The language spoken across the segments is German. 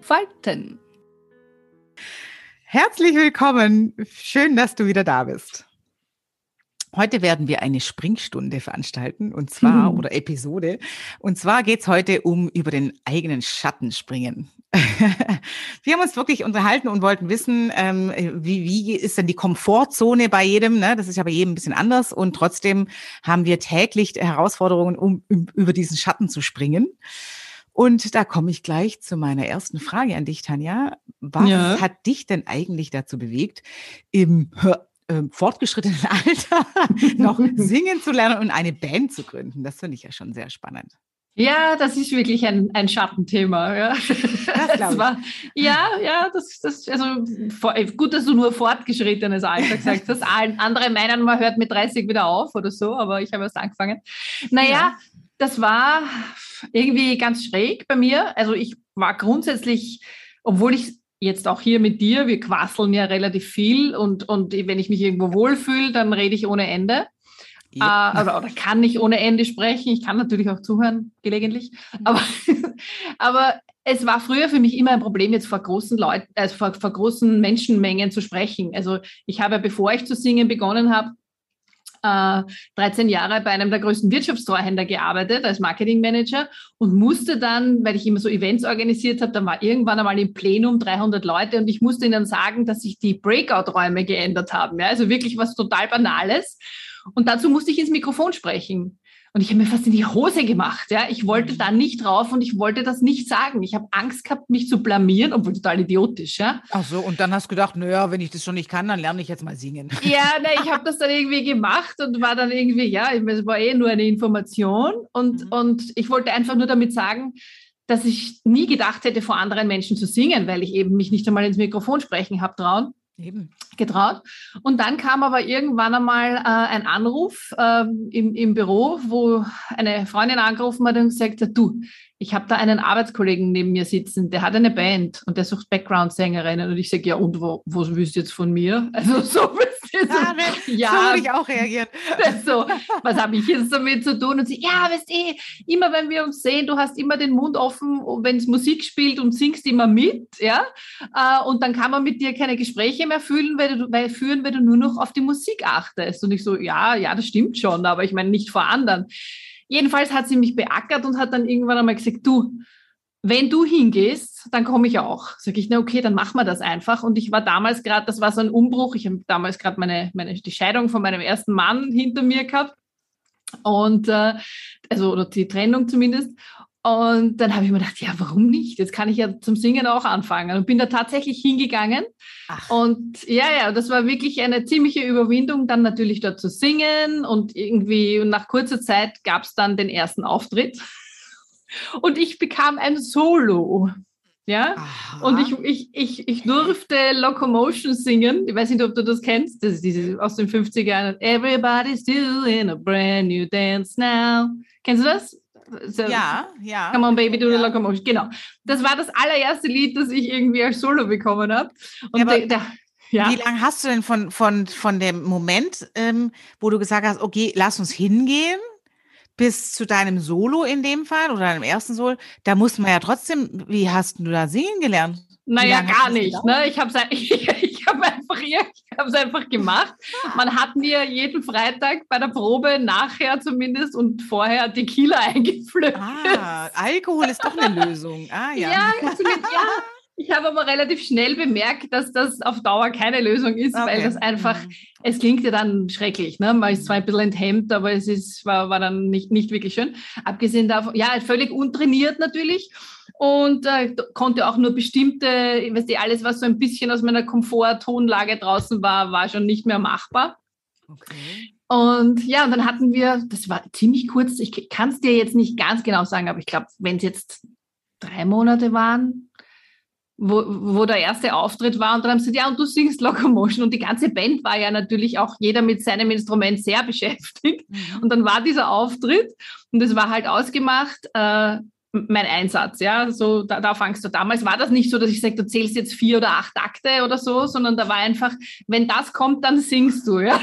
entfalten. Herzlich willkommen. Schön, dass du wieder da bist. Heute werden wir eine Springstunde veranstalten und zwar, mhm. oder Episode. Und zwar geht es heute um über den eigenen Schatten springen. wir haben uns wirklich unterhalten und wollten wissen, ähm, wie, wie ist denn die Komfortzone bei jedem? Ne? Das ist ja bei jedem ein bisschen anders. Und trotzdem haben wir täglich Herausforderungen, um über diesen Schatten zu springen. Und da komme ich gleich zu meiner ersten Frage an dich, Tanja. Was ja. hat dich denn eigentlich dazu bewegt, im äh, fortgeschrittenen Alter noch singen zu lernen und eine Band zu gründen? Das finde ich ja schon sehr spannend. Ja, das ist wirklich ein, ein Schattenthema. Ja. Das war, ja, ja, das, das, also gut, dass du nur fortgeschrittenes Alter gesagt hast. Andere meinen, man hört mit 30 wieder auf oder so, aber ich habe erst angefangen. Naja, ja. Das war irgendwie ganz schräg bei mir. Also ich war grundsätzlich, obwohl ich jetzt auch hier mit dir, wir quasseln ja relativ viel und, und wenn ich mich irgendwo wohlfühle, dann rede ich ohne Ende. Ja. Äh, oder, oder kann nicht ohne Ende sprechen. Ich kann natürlich auch zuhören, gelegentlich. Mhm. Aber, aber es war früher für mich immer ein Problem, jetzt vor großen Leuten, also vor, vor großen Menschenmengen zu sprechen. Also ich habe, bevor ich zu singen begonnen habe, äh, 13 Jahre bei einem der größten Wirtschaftstreuhänder gearbeitet als Marketingmanager und musste dann, weil ich immer so Events organisiert habe, dann war irgendwann einmal im Plenum 300 Leute und ich musste ihnen sagen, dass sich die Breakout-Räume geändert haben. Ja? Also wirklich was total Banales. Und dazu musste ich ins Mikrofon sprechen. Und ich habe mir fast in die Hose gemacht. Ja, ich wollte da nicht drauf und ich wollte das nicht sagen. Ich habe Angst gehabt, mich zu blamieren, obwohl total idiotisch. Ja. Ach so. Und dann hast du gedacht, naja, wenn ich das schon nicht kann, dann lerne ich jetzt mal singen. Ja, ne, ich habe das dann irgendwie gemacht und war dann irgendwie, ja, es war eh nur eine Information und mhm. und ich wollte einfach nur damit sagen, dass ich nie gedacht hätte, vor anderen Menschen zu singen, weil ich eben mich nicht einmal ins Mikrofon sprechen habe trauen. Eben. getraut. Und dann kam aber irgendwann einmal äh, ein Anruf äh, im, im Büro, wo eine Freundin angerufen hat und gesagt hat, du, ich habe da einen Arbeitskollegen neben mir sitzen, der hat eine Band und der sucht Background-Sängerinnen. Und ich sage, ja, und wo, wo willst du jetzt von mir? Also so. Ja, so, ja, so würde ich auch reagieren. So, was habe ich jetzt damit zu tun? Und sie, ja, weißt du, eh, immer wenn wir uns sehen, du hast immer den Mund offen, wenn es Musik spielt und singst immer mit, ja. Äh, und dann kann man mit dir keine Gespräche mehr fühlen, weil du, weil, führen, weil du nur noch auf die Musik achtest. Und ich so, ja, ja, das stimmt schon, aber ich meine nicht vor anderen. Jedenfalls hat sie mich beackert und hat dann irgendwann einmal gesagt, du, wenn du hingehst, dann komme ich auch. Sag ich, na okay, dann machen wir das einfach. Und ich war damals gerade, das war so ein Umbruch. Ich habe damals gerade meine, meine, die Scheidung von meinem ersten Mann hinter mir gehabt. Und äh, also oder die Trennung zumindest. Und dann habe ich mir gedacht, ja, warum nicht? Jetzt kann ich ja zum Singen auch anfangen. Und bin da tatsächlich hingegangen. Ach. Und ja, ja, das war wirklich eine ziemliche Überwindung, dann natürlich dort zu singen. Und irgendwie nach kurzer Zeit gab es dann den ersten Auftritt. Und ich bekam ein Solo. Ja, Aha. und ich, ich, ich, ich durfte Locomotion singen. Ich weiß nicht, ob du das kennst. Das ist diese aus den 50er Jahren. Everybody's doing a brand new dance now. Kennst du das? So, ja, ja. Come on, Baby, do the ja. locomotion. Genau. Das war das allererste Lied, das ich irgendwie als Solo bekommen habe. Und ja, der, ja. Wie lange hast du denn von, von, von dem Moment, ähm, wo du gesagt hast, okay, lass uns hingehen, bis zu deinem Solo in dem Fall oder deinem ersten Solo? Da muss man ja trotzdem, wie hast du da singen gelernt? Naja, gar nicht. Ne? Ich habe ich, ich hab einfach, ich hab's einfach gemacht. Man hat mir jeden Freitag bei der Probe nachher zumindest und vorher Tequila eingeflößt. Ah, Alkohol ist doch eine Lösung. Ah, ja. Ja, ja. Ich habe aber relativ schnell bemerkt, dass das auf Dauer keine Lösung ist, okay. weil das einfach, mhm. es klingt ja dann schrecklich. Ne? Man ist zwar ein bisschen enthemmt, aber es ist, war, war dann nicht, nicht wirklich schön. Abgesehen davon, ja, völlig untrainiert natürlich und äh, konnte auch nur bestimmte, weißt du, alles, was so ein bisschen aus meiner Komforttonlage draußen war, war schon nicht mehr machbar. Okay. Und ja, und dann hatten wir, das war ziemlich kurz, ich kann es dir jetzt nicht ganz genau sagen, aber ich glaube, wenn es jetzt drei Monate waren, wo, wo der erste Auftritt war und dann haben sie gesagt, ja, und du singst Locomotion und die ganze Band war ja natürlich auch jeder mit seinem Instrument sehr beschäftigt mhm. und dann war dieser Auftritt und es war halt ausgemacht, äh, mein Einsatz, ja, so da, da fangst du. Damals war das nicht so, dass ich sage, du zählst jetzt vier oder acht Takte oder so, sondern da war einfach, wenn das kommt, dann singst du, ja.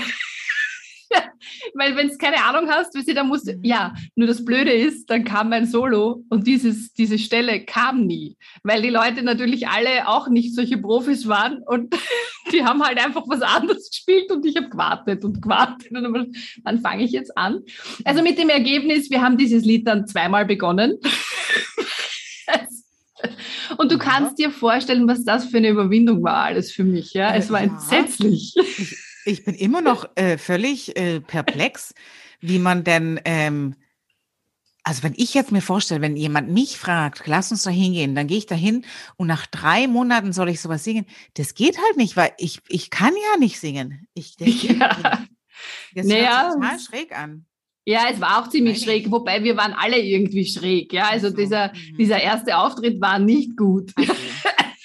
Weil wenn du keine Ahnung hast, wie sie da musst, mhm. ja, nur das Blöde ist, dann kam mein Solo und dieses, diese Stelle kam nie, weil die Leute natürlich alle auch nicht solche Profis waren und die haben halt einfach was anderes gespielt und ich habe gewartet und gewartet und dann, wann fange ich jetzt an? Also mit dem Ergebnis, wir haben dieses Lied dann zweimal begonnen. Und du kannst dir vorstellen, was das für eine Überwindung war, alles für mich. Ja, es war entsetzlich. Ich bin immer noch äh, völlig äh, perplex, wie man denn, ähm, also wenn ich jetzt mir vorstelle, wenn jemand mich fragt, lass uns da hingehen, dann gehe ich da hin und nach drei Monaten soll ich sowas singen. Das geht halt nicht, weil ich, ich kann ja nicht singen. Ich denke, ja. das naja, hört total schräg an. Ja, es war auch ziemlich schräg, wobei wir waren alle irgendwie schräg. Ja, also, also dieser, mhm. dieser erste Auftritt war nicht gut. Okay.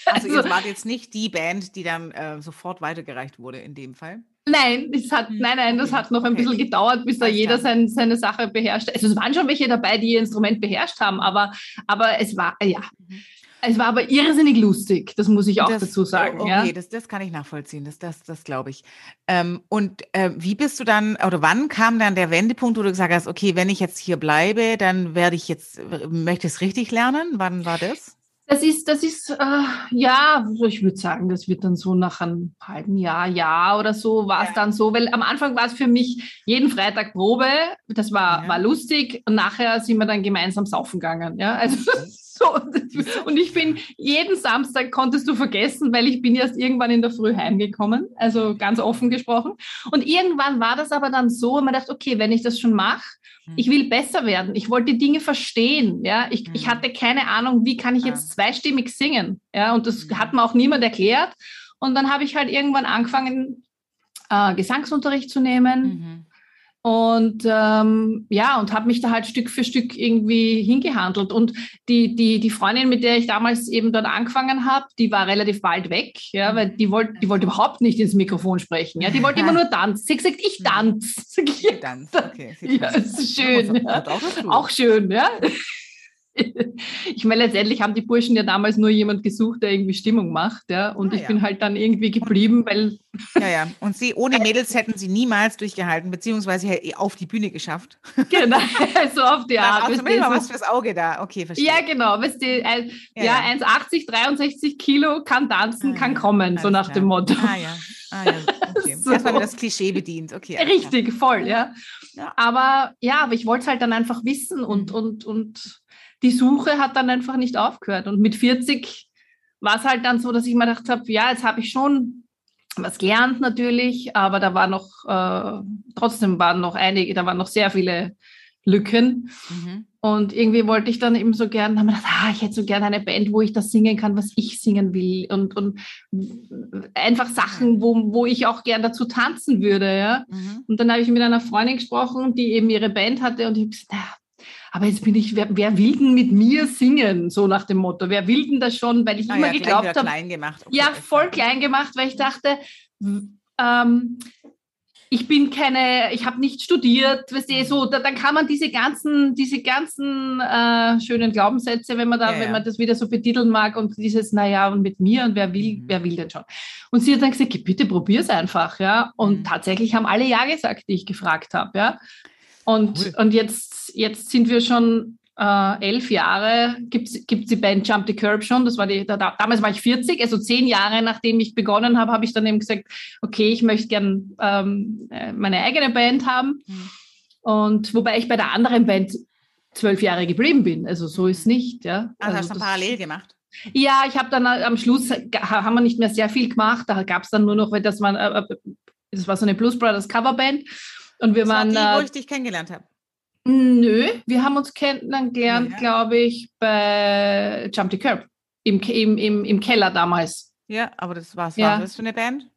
Also, also ihr wart jetzt nicht die Band, die dann äh, sofort weitergereicht wurde in dem Fall? Nein, es hat, hm, nein, nein, das hat noch ein bisschen gedauert, bis da jeder sein, seine Sache beherrscht. Also es waren schon welche dabei, die ihr Instrument beherrscht haben, aber, aber es war, ja. Mhm. Es war aber irrsinnig lustig, das muss ich auch das, dazu sagen. Okay, ja? das, das kann ich nachvollziehen, das, das, das glaube ich. Ähm, und äh, wie bist du dann, oder wann kam dann der Wendepunkt, wo du gesagt hast, okay, wenn ich jetzt hier bleibe, dann werde ich jetzt, möchte ich es richtig lernen? Wann war das? Das ist, das ist, äh, ja, ich würde sagen, das wird dann so nach einem halben Jahr, Jahr oder so war es ja. dann so, weil am Anfang war es für mich jeden Freitag Probe, das war, ja. war lustig und nachher sind wir dann gemeinsam saufen gegangen, ja, also so. Und ich bin, jeden Samstag konntest du vergessen, weil ich bin erst irgendwann in der Früh heimgekommen, also ganz offen gesprochen. Und irgendwann war das aber dann so, und man dachte, okay, wenn ich das schon mache, ich will besser werden. Ich wollte Dinge verstehen. Ja, ich, ich hatte keine Ahnung, wie kann ich jetzt zweistimmig singen. Ja, und das hat mir auch niemand erklärt. Und dann habe ich halt irgendwann angefangen, äh, Gesangsunterricht zu nehmen. Mhm. Und ähm, ja, und habe mich da halt Stück für Stück irgendwie hingehandelt. Und die, die, die Freundin, mit der ich damals eben dort angefangen habe, die war relativ bald weg, ja, weil die wollte, die wollte überhaupt nicht ins Mikrofon sprechen. Ja, die wollte immer nur tanzen. Sie hat gesagt, ich tanze. Ich tanze, okay. Ja, ist schön. Ja. Auch schön, ja. ich meine, letztendlich haben die Burschen ja damals nur jemand gesucht, der irgendwie Stimmung macht, ja. Und ah, ich ja. bin halt dann irgendwie geblieben, weil. Ja, ja. Und sie, ohne Mädels hätten sie niemals durchgehalten, beziehungsweise auf die Bühne geschafft. Genau, so auf die Art. Also mal was fürs Auge da. Okay, verstehe. Ja, genau. Weißt du, äh, ja, ja, 1,80, 63 Kilo, kann tanzen, ah, kann kommen, so nach klar. dem Motto. Ah, ja. Ah, ja. Okay. so. Erstmal das Klischee bedient. Okay. Richtig, voll, ja. ja. Aber ja, aber ich wollte es halt dann einfach wissen und, mhm. und, und die Suche hat dann einfach nicht aufgehört. Und mit 40 war es halt dann so, dass ich mir gedacht habe, ja, jetzt habe ich schon was gelernt natürlich, aber da war noch, äh, trotzdem waren noch einige, da waren noch sehr viele Lücken. Mhm. Und irgendwie wollte ich dann eben so gern, haben wir gedacht, ah, ich hätte so gerne eine Band, wo ich das singen kann, was ich singen will. Und, und einfach Sachen, wo, wo ich auch gern dazu tanzen würde. Ja? Mhm. Und dann habe ich mit einer Freundin gesprochen, die eben ihre Band hatte und ich habe gesagt, aber jetzt bin ich, wer, wer, will denn mit mir singen? So nach dem Motto. Wer will denn das schon? Weil ich ah, immer ja, geglaubt habe. klein gemacht. Okay, ja, voll klein gemacht, weil ich dachte, ähm, ich bin keine, ich habe nicht studiert, weißt du, so, da, dann kann man diese ganzen, diese ganzen äh, schönen Glaubenssätze, wenn man da, ja, wenn man das wieder so betiteln mag und dieses, naja, und mit mir und wer will, mhm. wer will denn schon? Und sie hat dann gesagt, bitte probier's einfach, ja. Und mhm. tatsächlich haben alle Ja gesagt, die ich gefragt habe, ja. Und, cool. und jetzt, jetzt sind wir schon äh, elf Jahre, gibt es die Band Jump the Curb schon. Das war die, da, damals war ich 40, also zehn Jahre nachdem ich begonnen habe, habe ich dann eben gesagt, okay, ich möchte gern ähm, äh, meine eigene Band haben. Mhm. Und wobei ich bei der anderen Band zwölf Jahre geblieben bin. Also so ist mhm. nicht. Ja. Also, also hast du parallel gemacht? Ja, ich habe dann äh, am Schluss haben wir nicht mehr sehr viel gemacht. Da gab es dann nur noch, weil das war, äh, das war so eine Blues Brothers Coverband. Und wir das waren. War die, wo ich dich kennengelernt habe. Nö, wir haben uns kennengelernt, ja. glaube ich, bei Jump the Curb. Im, im, im, im Keller damals. Ja, aber das war's. Ja. Was das für eine Band?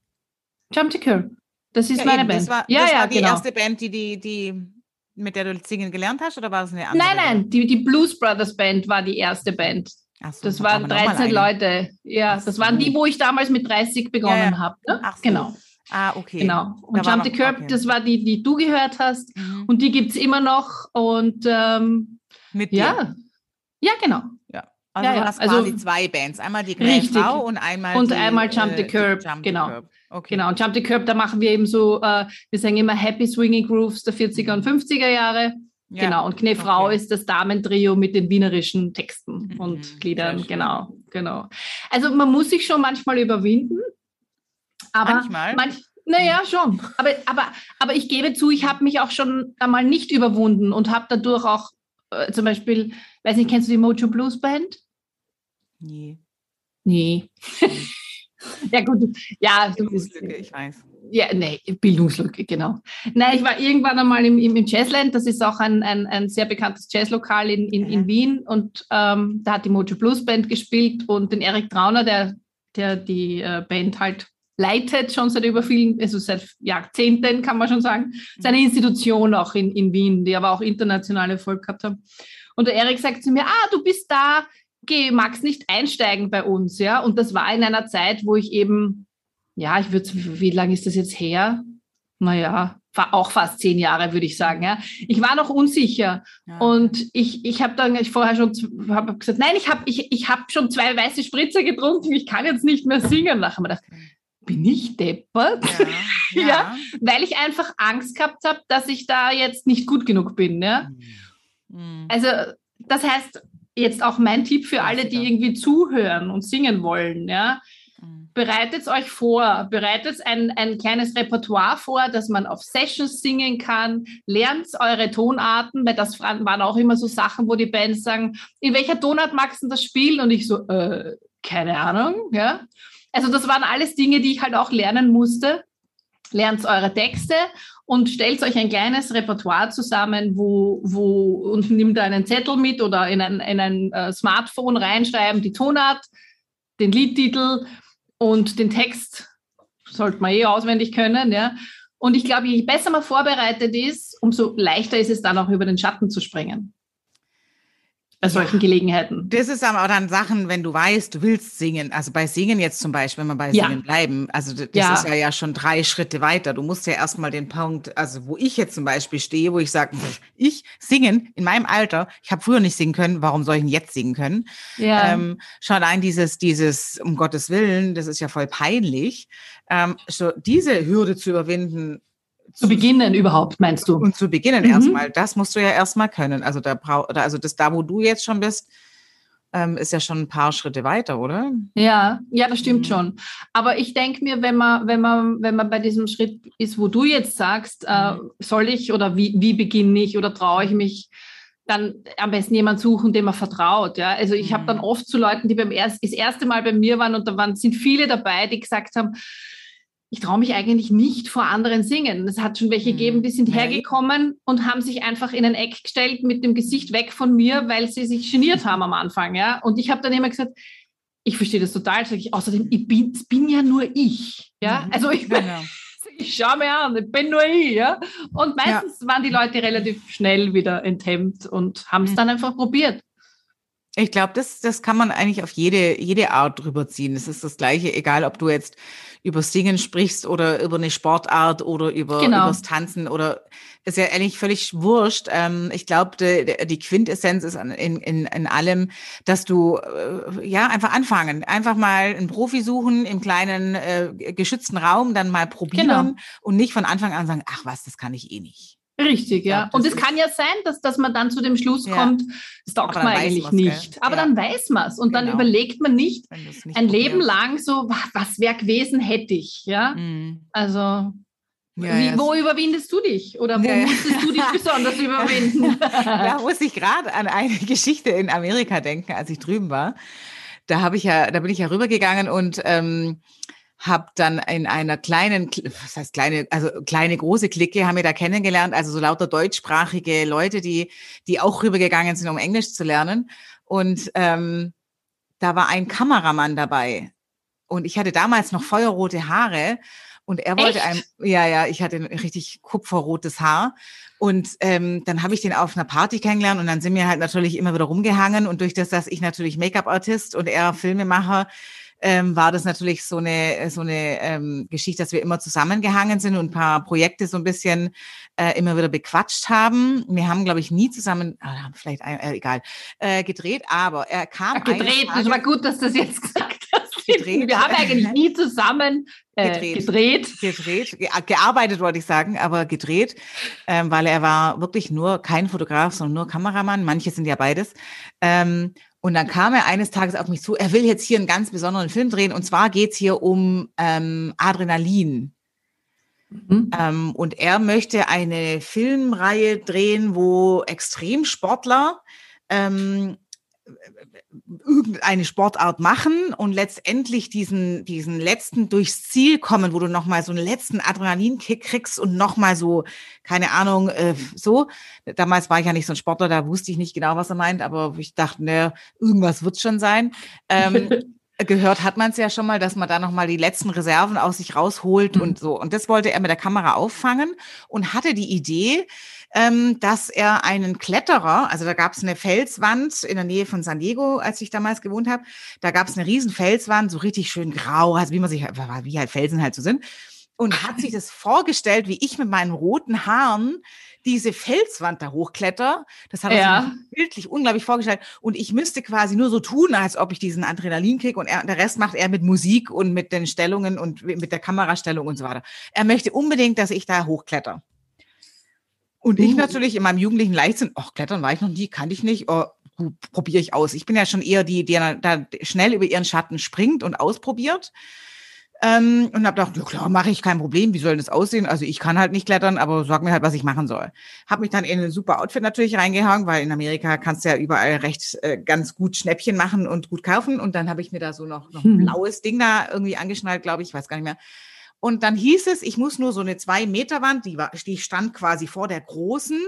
Jump the Curb. Das ist ja, meine eben. Band. Das war, ja, das ja, war die genau. erste Band, die, die, die, mit der du singen gelernt hast, oder war es eine andere? Nein, nein, die, die Blues Brothers Band war die erste Band. So, das waren 13 Leute. Ja, das waren die, wo ich damals mit 30 begonnen ja, ja. habe. Ne? So. Genau. Ah, okay. Genau. Und Jump the Curb, okay. das war die, die du gehört hast. Mhm. Und die gibt es immer noch. Und ähm, mit dir? Ja. Ja, genau. Ja. Also ja, du hast also, quasi zwei Bands. Einmal die Grey und einmal Und die, einmal Jump the äh, Curb. Jump genau. The Curb. Okay. Genau. Und Jump the Curb, da machen wir eben so, äh, wir sagen immer Happy Swinging Grooves der 40er und 50er Jahre. Ja. Genau, und Knefrau okay. ist das Damentrio mit den wienerischen Texten mhm. und Liedern. Genau, genau. Also man muss sich schon manchmal überwinden. Aber manchmal? Manch, naja, schon. Aber, aber, aber ich gebe zu, ich habe mich auch schon einmal nicht überwunden und habe dadurch auch äh, zum Beispiel, weiß nicht, kennst du die Mojo Blues Band? Nee. Nee. ja, gut. Ja, Bildungslücke, ich weiß. Ja, nee, Bildungslücke, genau. Nein, ich war irgendwann einmal im, im, Jazzland, das ist auch ein, ein, ein sehr bekanntes Jazzlokal in, in, in Wien und ähm, da hat die Mojo Blues Band gespielt und den Erik Trauner, der, der die äh, Band halt leitet, schon seit über vielen, also seit Jahrzehnten kann man schon sagen, seine Institution auch in, in Wien, die aber auch international Erfolg gehabt hat. Und der Erik sagt zu mir, ah, du bist da, geh, magst nicht einsteigen bei uns, ja? Und das war in einer Zeit, wo ich eben, ja, ich würde, wie lange ist das jetzt her? Naja, auch fast zehn Jahre, würde ich sagen. Ja. Ich war noch unsicher ja. und ich, ich habe dann ich vorher schon hab gesagt, nein, ich habe ich, ich hab schon zwei weiße Spritzer getrunken, ich kann jetzt nicht mehr singen. Nachher habe ich gedacht, bin ich deppert? Ja, ja. ja, weil ich einfach Angst gehabt habe, dass ich da jetzt nicht gut genug bin. Ja? Mhm. Also das heißt, jetzt auch mein Tipp für alle, die irgendwie zuhören und singen wollen, ja, mhm. bereitet euch vor, bereitet ein, ein kleines Repertoire vor, dass man auf Sessions singen kann, lernt eure Tonarten, weil das waren auch immer so Sachen, wo die Bands sagen, in welcher Tonart magst du das spielen? Und ich so, äh, keine Ahnung, ja. Also das waren alles Dinge, die ich halt auch lernen musste. Lernt eure Texte und stellt euch ein kleines Repertoire zusammen, wo, wo und nimmt einen Zettel mit oder in ein, in ein uh, Smartphone reinschreiben, die Tonart, den Liedtitel und den Text sollte man eh auswendig können, ja. Und ich glaube, je besser man vorbereitet ist, umso leichter ist es dann auch über den Schatten zu springen bei solchen ja, Gelegenheiten. Das ist aber auch dann Sachen, wenn du weißt, du willst singen. Also bei Singen jetzt zum Beispiel, wenn wir bei ja. Singen bleiben, also das ja. ist ja, ja schon drei Schritte weiter. Du musst ja erstmal den Punkt, also wo ich jetzt zum Beispiel stehe, wo ich sage, ich singen in meinem Alter, ich habe früher nicht singen können, warum soll ich denn jetzt singen können? Ja. Ähm, schon allein dieses, dieses, um Gottes Willen, das ist ja voll peinlich. Ähm, so diese Hürde zu überwinden, zu beginnen überhaupt, meinst du? Und zu beginnen mhm. erstmal, das musst du ja erstmal können. Also da brauch, also das da, wo du jetzt schon bist, ähm, ist ja schon ein paar Schritte weiter, oder? Ja, ja, das stimmt mhm. schon. Aber ich denke mir, wenn man, wenn man, wenn man bei diesem Schritt ist, wo du jetzt sagst, äh, mhm. soll ich oder wie, wie beginne ich oder traue ich mich, dann am besten jemand suchen, dem man vertraut. Ja? Also ich mhm. habe dann oft zu Leuten, die beim erst, das erste Mal bei mir waren und da waren, sind viele dabei, die gesagt haben, ich traue mich eigentlich nicht vor anderen singen. Es hat schon welche hm. gegeben, die sind hergekommen und haben sich einfach in ein Eck gestellt mit dem Gesicht weg von mir, weil sie sich geniert haben am Anfang. Ja? Und ich habe dann immer gesagt, ich verstehe das total. Sag ich, außerdem, ich bin, bin ja nur ich. Ja? Mhm. Also ich, genau. ich schaue mir an, ich bin nur ich. Ja? Und meistens ja. waren die Leute relativ schnell wieder enthemmt und haben es mhm. dann einfach probiert. Ich glaube, das, das kann man eigentlich auf jede, jede Art drüber ziehen. Es ist das Gleiche, egal ob du jetzt über Singen sprichst oder über eine Sportart oder über genau. übers Tanzen oder ist ja eigentlich völlig wurscht. Ähm, ich glaube, die, die, Quintessenz ist in, in, in allem, dass du äh, ja einfach anfangen, einfach mal einen Profi suchen im kleinen äh, geschützten Raum, dann mal probieren genau. und nicht von Anfang an sagen, ach was, das kann ich eh nicht. Richtig, ja. ja und es kann ja sein, dass, dass man dann zu dem Schluss ja. kommt, das taugt man eigentlich nicht. Gell? Aber ja. dann weiß man es und genau. dann überlegt man nicht, nicht ein Leben lang so, was wäre gewesen, hätte ich. Ja, mhm. also wie, wo überwindest du dich oder wo musstest du dich besonders überwinden? da muss ich gerade an eine Geschichte in Amerika denken, als ich drüben war. Da habe ich ja, da bin ich ja rübergegangen und ähm, habe dann in einer kleinen, was heißt kleine, also kleine große Clique, haben wir da kennengelernt, also so lauter deutschsprachige Leute, die, die auch rübergegangen sind, um Englisch zu lernen. Und ähm, da war ein Kameramann dabei. Und ich hatte damals noch feuerrote Haare. Und er wollte Echt? einem, ja, ja, ich hatte ein richtig kupferrotes Haar. Und ähm, dann habe ich den auf einer Party kennengelernt und dann sind wir halt natürlich immer wieder rumgehangen. Und durch das, dass ich natürlich Make-up-Artist und er Filmemacher, ähm, war das natürlich so eine, so eine ähm, Geschichte, dass wir immer zusammengehangen sind und ein paar Projekte so ein bisschen äh, immer wieder bequatscht haben. Wir haben, glaube ich, nie zusammen, ah, vielleicht äh, egal, äh, gedreht, aber er kam. Gedreht, das war gut, dass du das jetzt gesagt hast. Gedreht. Wir haben eigentlich nie zusammen äh, gedreht. Gedreht. gedreht. Ge gearbeitet wollte ich sagen, aber gedreht, ähm, weil er war wirklich nur kein Fotograf, sondern nur Kameramann. Manche sind ja beides. Ähm, und dann kam er eines Tages auf mich zu, er will jetzt hier einen ganz besonderen Film drehen. Und zwar geht's hier um ähm, Adrenalin. Mhm. Ähm, und er möchte eine Filmreihe drehen, wo Extremsportler ähm, irgendeine Sportart machen und letztendlich diesen, diesen letzten durchs Ziel kommen, wo du nochmal so einen letzten Adrenalinkick kriegst und nochmal so, keine Ahnung, äh, so. Damals war ich ja nicht so ein Sportler, da wusste ich nicht genau, was er meint, aber ich dachte, ne, irgendwas wird schon sein. Ähm, gehört hat man es ja schon mal, dass man da nochmal die letzten Reserven aus sich rausholt mhm. und so. Und das wollte er mit der Kamera auffangen und hatte die Idee, ähm, dass er einen Kletterer, also da gab es eine Felswand in der Nähe von San Diego, als ich damals gewohnt habe, da gab es eine riesen Felswand, so richtig schön grau, also wie man sich, wie halt Felsen halt so sind. Und hat sich das vorgestellt, wie ich mit meinen roten Haaren diese Felswand da hochkletter. Das hat er ja. sich bildlich unglaublich vorgestellt. Und ich müsste quasi nur so tun, als ob ich diesen Adrenalin-Kick und er, der Rest macht er mit Musik und mit den Stellungen und mit der Kamerastellung und so weiter. Er möchte unbedingt, dass ich da hochkletter. Und ich uh. natürlich in meinem jugendlichen Leichtsinn, ach, Klettern war ich noch nie, kannte ich nicht, oh, probiere ich aus. Ich bin ja schon eher die, die da schnell über ihren Schatten springt und ausprobiert. Ähm, und habe gedacht, ja klar, mache ich kein Problem, wie soll das aussehen? Also ich kann halt nicht klettern, aber sag mir halt, was ich machen soll. Habe mich dann in ein super Outfit natürlich reingehangen, weil in Amerika kannst du ja überall recht äh, ganz gut Schnäppchen machen und gut kaufen. Und dann habe ich mir da so noch, noch ein hm. blaues Ding da irgendwie angeschnallt, glaube ich, weiß gar nicht mehr. Und dann hieß es, ich muss nur so eine zwei Meter Wand, die, war, die stand quasi vor der großen,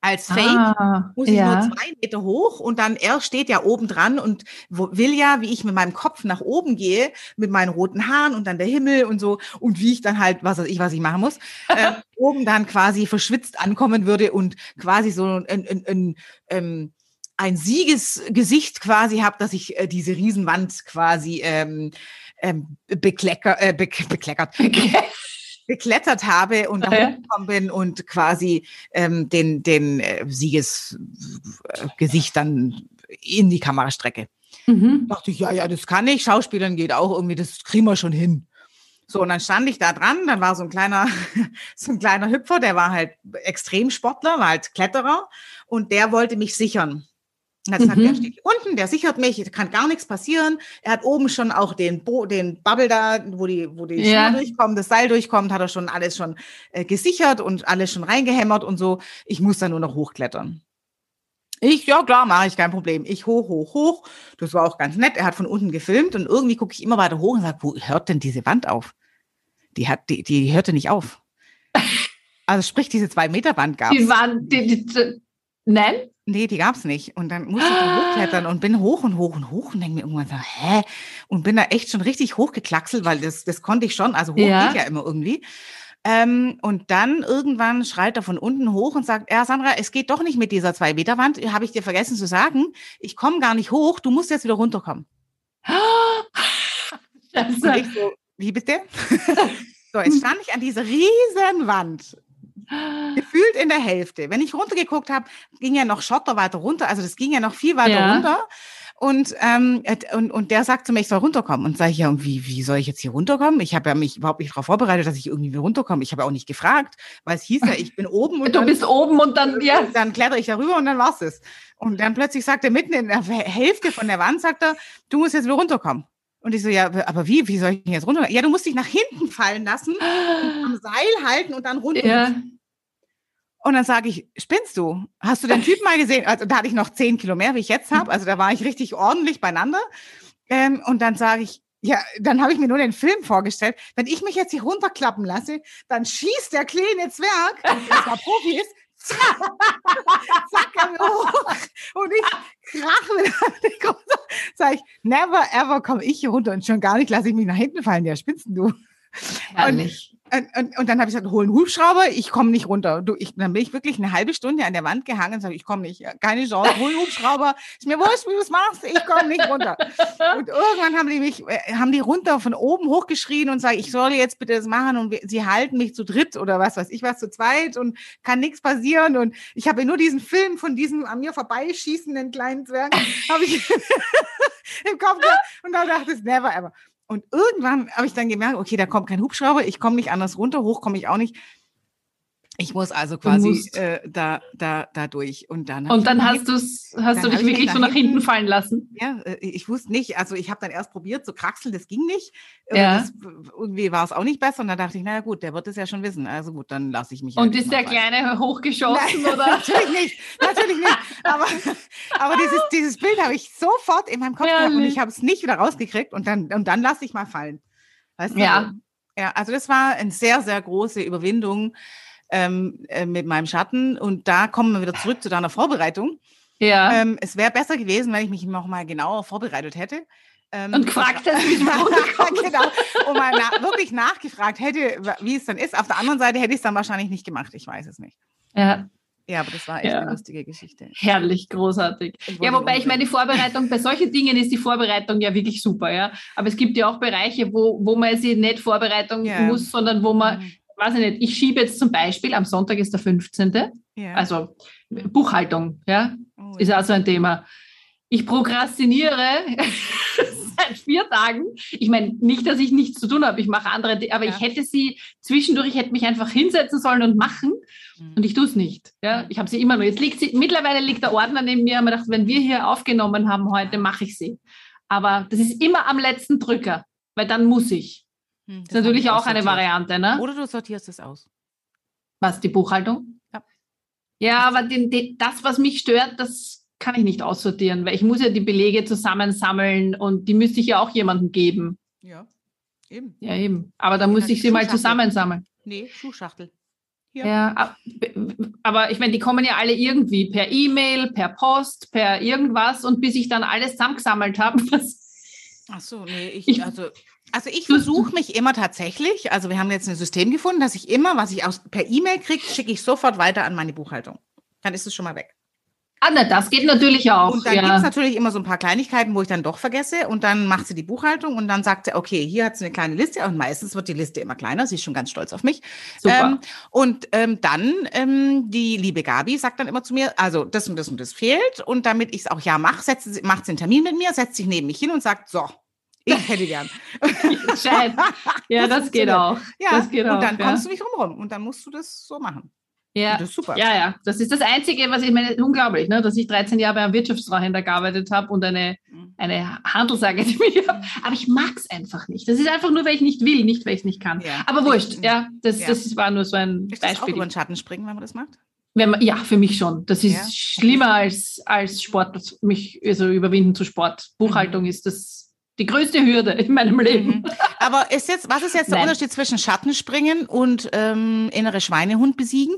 als Fake ah, muss ich ja. nur zwei Meter hoch und dann er steht ja oben dran und will ja, wie ich mit meinem Kopf nach oben gehe, mit meinen roten Haaren und dann der Himmel und so und wie ich dann halt, was weiß ich, was ich machen muss, äh, oben dann quasi verschwitzt ankommen würde und quasi so ein, ein, ein, ein ähm, ein Siegesgesicht quasi habe, dass ich äh, diese Riesenwand quasi ähm, ähm, beklecker, äh, be bekleckert. geklettert habe und da hochgekommen bin und quasi ähm, den, den äh, Siegesgesicht dann in die Kamera strecke. Mhm. Dachte ich, ja, ja, das kann ich. Schauspielern geht auch irgendwie, das kriegen wir schon hin. So, und dann stand ich da dran, dann war so ein kleiner, so ein kleiner Hüpfer, der war halt Extremsportler, war halt Kletterer und der wollte mich sichern. Und dann sagt mhm. er, steht hier unten, der sichert mich, kann gar nichts passieren. Er hat oben schon auch den, Bo den Bubble da, wo die, wo die ja. durchkommen, das Seil durchkommt, hat er schon alles schon äh, gesichert und alles schon reingehämmert und so. Ich muss da nur noch hochklettern. Ich, ja klar, mache ich, kein Problem. Ich hoch, hoch, hoch. Das war auch ganz nett. Er hat von unten gefilmt und irgendwie gucke ich immer weiter hoch und sage, wo hört denn diese Wand auf? Die hat, die, die hörte nicht auf. Also sprich, diese zwei Meter Wand gab Die Wand, die, die, nein? Nee, die gab's nicht. Und dann musste ich da hochklettern und bin hoch und hoch und hoch und denke mir irgendwann so, hä? Und bin da echt schon richtig hochgeklackselt, weil das, das konnte ich schon. Also hoch ja. geht ja immer irgendwie. Ähm, und dann irgendwann schreit er von unten hoch und sagt, ja, Sandra, es geht doch nicht mit dieser Zwei-Meter-Wand. Habe ich dir vergessen zu sagen. Ich komme gar nicht hoch. Du musst jetzt wieder runterkommen. und ich so, wie bitte? so, jetzt stand ich an dieser riesen Wand Gefühlt in der Hälfte. Wenn ich runtergeguckt habe, ging ja noch Schotter weiter runter. Also das ging ja noch viel weiter ja. runter. Und, ähm, und, und der sagt zu mir, ich soll runterkommen. Und sage ich, ja, wie, wie soll ich jetzt hier runterkommen? Ich habe ja mich überhaupt nicht darauf vorbereitet, dass ich irgendwie runterkomme. Ich habe auch nicht gefragt, weil es hieß ja, ich bin oben. Und du dann, bist oben und dann, ja. Dann kletter ich darüber und dann war's es. Und dann plötzlich sagt er mitten in der Hälfte von der Wand, sagt er, du musst jetzt wieder runterkommen. Und ich so, ja, aber wie, wie soll ich denn jetzt runter? Ja, du musst dich nach hinten fallen lassen, am Seil halten und dann runter. Ja. Und dann sage ich, spinnst du? Hast du den Typ mal gesehen? Also da hatte ich noch zehn Kilo mehr, wie ich jetzt habe. Also da war ich richtig ordentlich beieinander. Ähm, und dann sage ich, ja, dann habe ich mir nur den Film vorgestellt. Wenn ich mich jetzt hier runterklappen lasse, dann schießt der kleine Zwerg, der Profi ist, zack, hoch. Und ich krache mit runter. Sag ich, never ever komme ich hier runter und schon gar nicht lasse ich mich nach hinten fallen. Ja, spinnst du? Herrlich. Und, und, dann habe ich gesagt, hol einen Hubschrauber, ich komme nicht runter. Du, ich, dann bin ich wirklich eine halbe Stunde an der Wand gehangen und sage, ich komme nicht, keine Chance, hol einen Hubschrauber, ist mir wurscht, wie du es machst, ich komme nicht runter. Und irgendwann haben die mich, äh, haben die runter von oben hochgeschrien und sagen, ich soll jetzt bitte das machen und wir, sie halten mich zu dritt oder was weiß ich was zu zweit und kann nichts passieren und ich habe nur diesen Film von diesem an mir vorbeischießenden kleinen Zwerg habe ich im Kopf gehabt und da dachte ich, never ever. Und irgendwann habe ich dann gemerkt, okay, da kommt kein Hubschrauber, ich komme nicht anders runter, hoch komme ich auch nicht. Ich muss also quasi äh, da, da, da durch. Und dann, und dann hast, du's, hast du dich wirklich so nach hinten, hinten fallen lassen? Ja, äh, ich wusste nicht. Also ich habe dann erst probiert zu kraxeln, das ging nicht. Ja. Das, irgendwie war es auch nicht besser. Und dann dachte ich, naja gut, der wird es ja schon wissen. Also gut, dann lasse ich mich. Und ist der fallen. Kleine hochgeschossen, Nein, oder? natürlich nicht, natürlich nicht. Aber, aber dieses, dieses Bild habe ich sofort in meinem Kopf gehabt und ich habe es nicht wieder rausgekriegt. Und dann, und dann lasse ich mal fallen. Weißt du? Ja. Ja, also das war eine sehr, sehr große Überwindung ähm, äh, mit meinem Schatten. Und da kommen wir wieder zurück zu deiner Vorbereitung. Ja. Ähm, es wäre besser gewesen, wenn ich mich noch mal genauer vorbereitet hätte. Ähm, und gefragt hätte, wie genau, und mal na wirklich nachgefragt hätte, wie es dann ist. Auf der anderen Seite hätte ich es dann wahrscheinlich nicht gemacht. Ich weiß es nicht. Ja. Ja, aber das war echt ja. eine lustige Geschichte. Herrlich, großartig. Ja, wobei ich meine, die Vorbereitung, bei solchen Dingen ist die Vorbereitung ja wirklich super, ja. Aber es gibt ja auch Bereiche, wo, wo man sie nicht Vorbereitung ja. muss, sondern wo man mhm weiß ich nicht, ich schiebe jetzt zum Beispiel, am Sonntag ist der 15. Ja. Also Buchhaltung, ja, oh, ist auch so ein Thema. Ich prokrastiniere seit vier Tagen. Ich meine, nicht, dass ich nichts zu tun habe, ich mache andere, aber ja. ich hätte sie zwischendurch, ich hätte mich einfach hinsetzen sollen und machen mhm. und ich tue es nicht. Ja, ich habe sie immer noch. Jetzt liegt sie, mittlerweile liegt der Ordner neben mir und mir gedacht, wenn wir hier aufgenommen haben heute, mache ich sie. Aber das ist immer am letzten Drücker, weil dann muss ich. Hm, das ist natürlich auch eine Variante, ne? Oder du sortierst es aus. Was, die Buchhaltung? Ja. Ja, aber den, den, das, was mich stört, das kann ich nicht aussortieren, weil ich muss ja die Belege zusammensammeln und die müsste ich ja auch jemandem geben. Ja, eben. Ja, eben. Aber da muss ich sie mal zusammensammeln. Nee, Schuhschachtel. Ja. ja, aber ich meine, die kommen ja alle irgendwie per E-Mail, per Post, per irgendwas und bis ich dann alles zusammengesammelt habe, was. Ach so, nee, ich, ich also also ich versuche mich immer tatsächlich, also wir haben jetzt ein System gefunden, dass ich immer, was ich aus, per E-Mail kriege, schicke ich sofort weiter an meine Buchhaltung. Dann ist es schon mal weg. Ah, na, das geht natürlich auch. Und dann ja. gibt es natürlich immer so ein paar Kleinigkeiten, wo ich dann doch vergesse und dann macht sie die Buchhaltung und dann sagt sie, okay, hier hat sie eine kleine Liste und meistens wird die Liste immer kleiner, sie ist schon ganz stolz auf mich. Super. Ähm, und ähm, dann, ähm, die liebe Gabi sagt dann immer zu mir, also das und das und das fehlt und damit ich es auch ja mache, macht sie einen Termin mit mir, setzt sich neben mich hin und sagt, so, ich hätte gern. ja, das, das geht auch. Ja, das geht und auch, dann ja. kommst du nicht rum und dann musst du das so machen. Ja, das ist super. Ja, ja. Das ist das Einzige, was ich meine, unglaublich, ne? dass ich 13 Jahre bei einem Wirtschaftsfachhändler gearbeitet habe und eine, mhm. eine Handelsakademie habe. Aber ich mag es einfach nicht. Das ist einfach nur, weil ich nicht will, nicht weil ich es nicht kann. Ja. Aber wurscht, ja. Das, ja. das war nur so ein ist Beispiel. Das auch über den Schatten springen, wenn man das macht? Wenn man, ja, für mich schon. Das ist schlimmer als, als Sport, mich also überwinden zu Sport. Buchhaltung mhm. ist das die größte Hürde in meinem Leben. Mhm. Aber ist jetzt, was ist jetzt der Nein. Unterschied zwischen Schattenspringen und ähm, innere Schweinehund besiegen?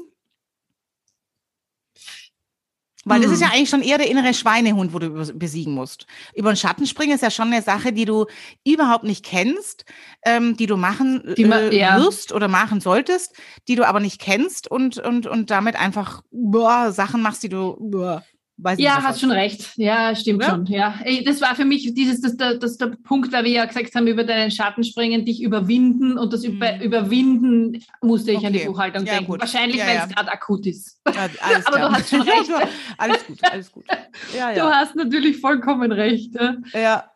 Weil hm. das ist ja eigentlich schon eher der innere Schweinehund, wo du besiegen musst. Über den Schattenspringen ist ja schon eine Sache, die du überhaupt nicht kennst, ähm, die du machen die man, äh, ja. wirst oder machen solltest, die du aber nicht kennst und, und, und damit einfach boah, Sachen machst, die du boah, Weiß ja, hast schon recht. Ja, stimmt ja? schon. Ja, das war für mich dieses, das, das, das der Punkt, weil wir ja gesagt haben, über deinen Schatten springen, dich überwinden und das über, mhm. Überwinden musste ich okay. an die Buchhaltung ja, denken. Gut. Wahrscheinlich, ja, weil es gerade akut ist. Aber du hast schon recht. alles gut, alles gut. Du hast natürlich vollkommen recht. Ja.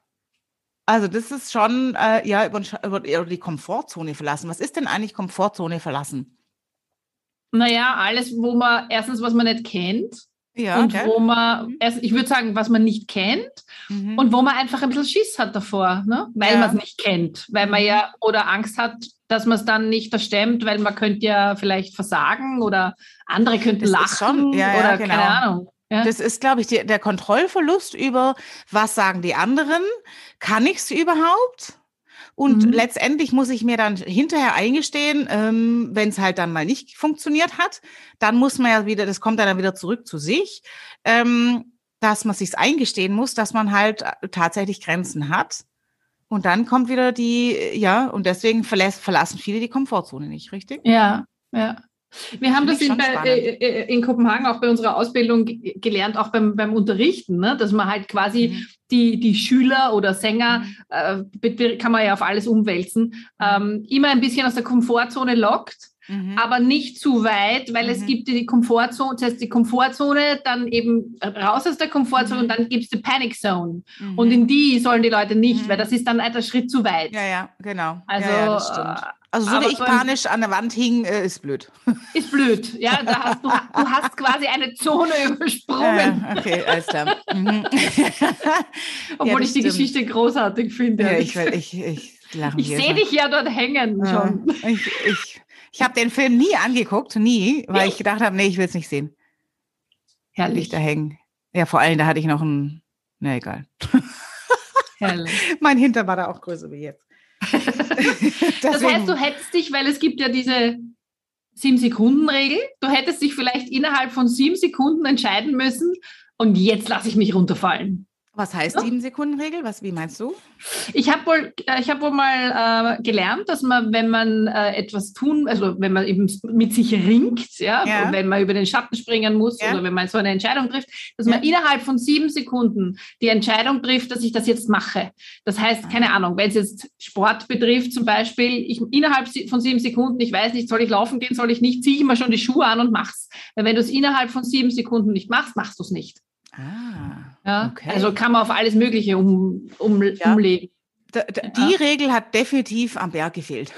Also das ist schon, äh, ja, über, über die Komfortzone verlassen. Was ist denn eigentlich Komfortzone verlassen? Naja, alles, wo man erstens, was man nicht kennt, ja, und okay. wo man, mhm. ich würde sagen, was man nicht kennt mhm. und wo man einfach ein bisschen Schiss hat davor, ne? weil ja. man es nicht kennt, weil man mhm. ja oder Angst hat, dass man es dann nicht verstemmt, weil man könnte ja vielleicht versagen oder andere könnten das lachen ja, oder ja, genau. keine Ahnung. Das ist, glaube ich, die, der Kontrollverlust über, was sagen die anderen? Kann ich es überhaupt? Und mhm. letztendlich muss ich mir dann hinterher eingestehen, ähm, wenn es halt dann mal nicht funktioniert hat, dann muss man ja wieder, das kommt dann wieder zurück zu sich, ähm, dass man sich eingestehen muss, dass man halt äh, tatsächlich Grenzen hat Und dann kommt wieder die, ja, und deswegen verlassen viele die Komfortzone nicht, richtig? Ja, ja. Wir haben das in, bei, äh, äh, in, Kopenhagen auch bei unserer Ausbildung gelernt, auch beim, beim Unterrichten, ne? dass man halt quasi mhm. die, die Schüler oder Sänger, mhm. äh, kann man ja auf alles umwälzen, mhm. ähm, immer ein bisschen aus der Komfortzone lockt Mhm. aber nicht zu weit, weil mhm. es gibt die Komfortzone, das heißt die Komfortzone, dann eben raus aus der Komfortzone mhm. und dann gibt es die Panic Zone. Mhm. Und in die sollen die Leute nicht, mhm. weil das ist dann ein Schritt zu weit. Ja, ja, genau. Also, ja, ja, also so wie ich panisch an der Wand hing, äh, ist blöd. Ist blöd, ja. Da hast du, du hast quasi eine Zone übersprungen. Ja, okay, alles klar. Mhm. Obwohl ich die stimmt. Geschichte großartig finde. Ja, ich, ich, ich, ich sehe dich ja dort hängen schon. Ich, ich ich habe den Film nie angeguckt, nie, weil ich gedacht habe, nee, ich will es nicht sehen. Herrlich. da hängen. Ja, vor allem, da hatte ich noch ein, na egal. Herrlich. mein Hinter war da auch größer wie jetzt. das heißt, du hättest dich, weil es gibt ja diese sieben Sekunden Regel, du hättest dich vielleicht innerhalb von sieben Sekunden entscheiden müssen und jetzt lasse ich mich runterfallen. Was heißt sieben Sekunden Regel? Was, wie meinst du? Ich habe wohl, äh, ich habe wohl mal äh, gelernt, dass man, wenn man äh, etwas tun, also wenn man eben mit sich ringt, ja, ja. wenn man über den Schatten springen muss ja. oder wenn man so eine Entscheidung trifft, dass ja. man innerhalb von sieben Sekunden die Entscheidung trifft, dass ich das jetzt mache. Das heißt, keine Ahnung, wenn es jetzt Sport betrifft zum Beispiel, ich innerhalb von sieben Sekunden, ich weiß nicht, soll ich laufen gehen, soll ich nicht, ziehe ich mir schon die Schuhe an und mach's. Weil wenn du es innerhalb von sieben Sekunden nicht machst, machst du es nicht. Ah. Ja? Okay. Also kann man auf alles Mögliche um, um, ja. umlegen. D die ja. Regel hat definitiv am Berg gefehlt.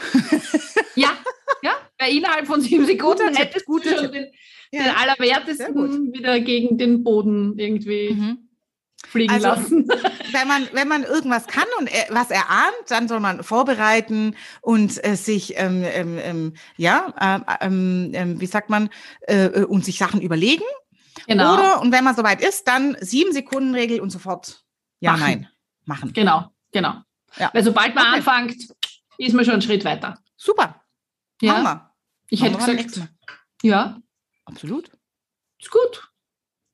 ja, ja, weil innerhalb von sieben Sekunden hättest du schon den, den Allerwertesten wieder gegen den Boden irgendwie mhm. fliegen also, lassen. Wenn man, wenn man irgendwas kann und was erahnt, dann soll man vorbereiten und äh, sich, ähm, ähm, ähm ja, äh, ähm, ähm, wie sagt man, äh, äh, und sich Sachen überlegen Genau. Oder, und wenn man soweit ist, dann sieben Sekunden Regel und sofort ja, machen. nein, machen. Genau, genau. Ja. Weil sobald man okay. anfängt, ist man schon einen Schritt weiter. Super. Ja. Hammer. Ich hätte gesagt, ja. Absolut. Ist gut.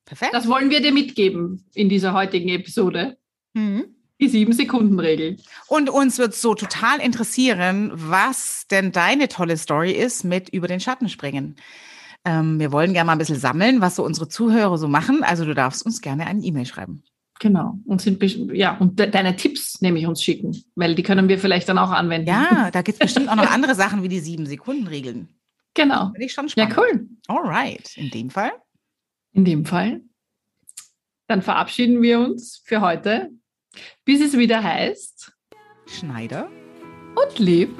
Perfekt. Das wollen wir dir mitgeben in dieser heutigen Episode. Mhm. Die Sieben-Sekunden-Regel. Und uns wird so total interessieren, was denn deine tolle Story ist mit über den Schatten springen. Ähm, wir wollen gerne mal ein bisschen sammeln, was so unsere Zuhörer so machen. Also du darfst uns gerne eine E-Mail schreiben. Genau. Und sind ja, und de deine Tipps nämlich uns schicken, weil die können wir vielleicht dann auch anwenden. Ja, da gibt es bestimmt auch noch andere Sachen wie die Sieben-Sekunden-Regeln. Genau. Finde ich schon spannend. Ja, cool. Alright. In dem Fall. In dem Fall. Dann verabschieden wir uns für heute, bis es wieder heißt. Schneider. Und lieb.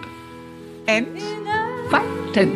Entfalten.